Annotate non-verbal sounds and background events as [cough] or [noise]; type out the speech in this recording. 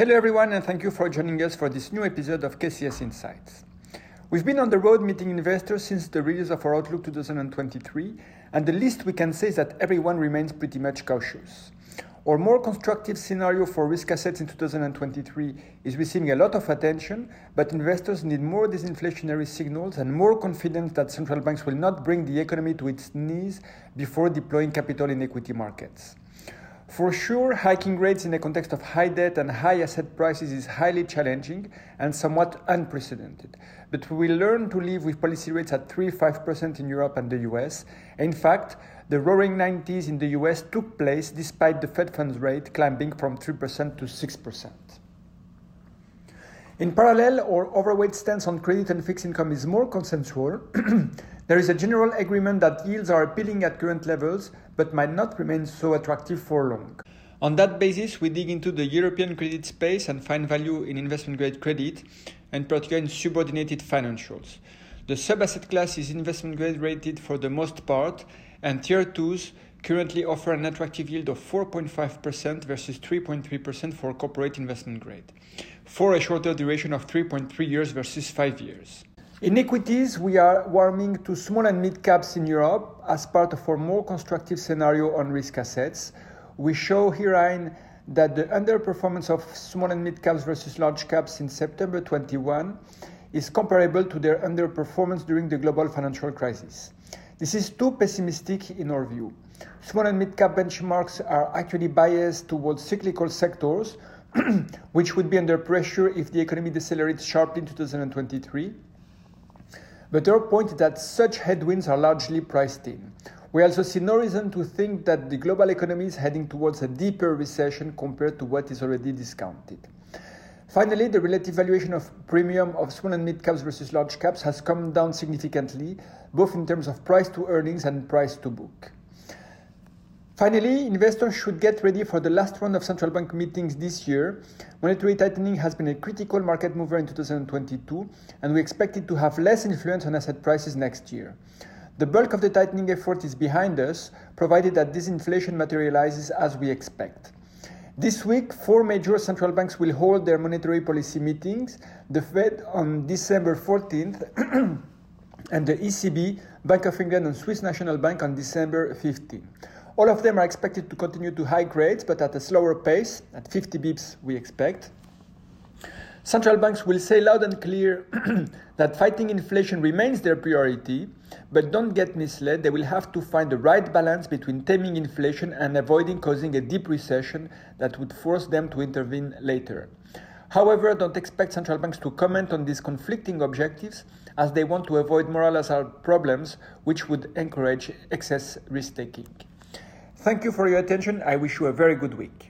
Hello, everyone, and thank you for joining us for this new episode of KCS Insights. We've been on the road meeting investors since the release of our Outlook 2023, and the least we can say is that everyone remains pretty much cautious. Our more constructive scenario for risk assets in 2023 is receiving a lot of attention, but investors need more disinflationary signals and more confidence that central banks will not bring the economy to its knees before deploying capital in equity markets. For sure, hiking rates in the context of high debt and high asset prices is highly challenging and somewhat unprecedented. But we will learn to live with policy rates at 3 5% in Europe and the US. In fact, the roaring 90s in the US took place despite the Fed funds rate climbing from 3% to 6%. In parallel, our overweight stance on credit and fixed income is more consensual. [clears throat] there is a general agreement that yields are appealing at current levels, but might not remain so attractive for long. On that basis, we dig into the European credit space and find value in investment grade credit, and particularly in subordinated financials. The sub asset class is investment grade rated for the most part, and tier 2s currently offer an attractive yield of 4.5% versus 3.3% for corporate investment grade, for a shorter duration of 3.3 years versus 5 years. In equities, we are warming to small and mid caps in Europe as part of our more constructive scenario on risk assets. We show herein that the underperformance of small and mid caps versus large caps in September 21 is comparable to their underperformance during the global financial crisis. This is too pessimistic in our view. Small and mid-cap benchmarks are actually biased towards cyclical sectors, [clears throat] which would be under pressure if the economy decelerates sharply in 2023. But our point is that such headwinds are largely priced in. We also see no reason to think that the global economy is heading towards a deeper recession compared to what is already discounted. Finally, the relative valuation of premium of small and mid caps versus large caps has come down significantly, both in terms of price to earnings and price to book. Finally, investors should get ready for the last round of central bank meetings this year. Monetary tightening has been a critical market mover in 2022, and we expect it to have less influence on asset prices next year. The bulk of the tightening effort is behind us, provided that disinflation materializes as we expect. This week, four major central banks will hold their monetary policy meetings the Fed on December 14th, [clears throat] and the ECB, Bank of England, and Swiss National Bank on December 15th. All of them are expected to continue to hike rates, but at a slower pace, at 50 bips we expect. Central banks will say loud and clear [clears throat] that fighting inflation remains their priority, but don't get misled, they will have to find the right balance between taming inflation and avoiding causing a deep recession that would force them to intervene later. However, don't expect central banks to comment on these conflicting objectives as they want to avoid moral hazard problems which would encourage excess risk taking. Thank you for your attention. I wish you a very good week.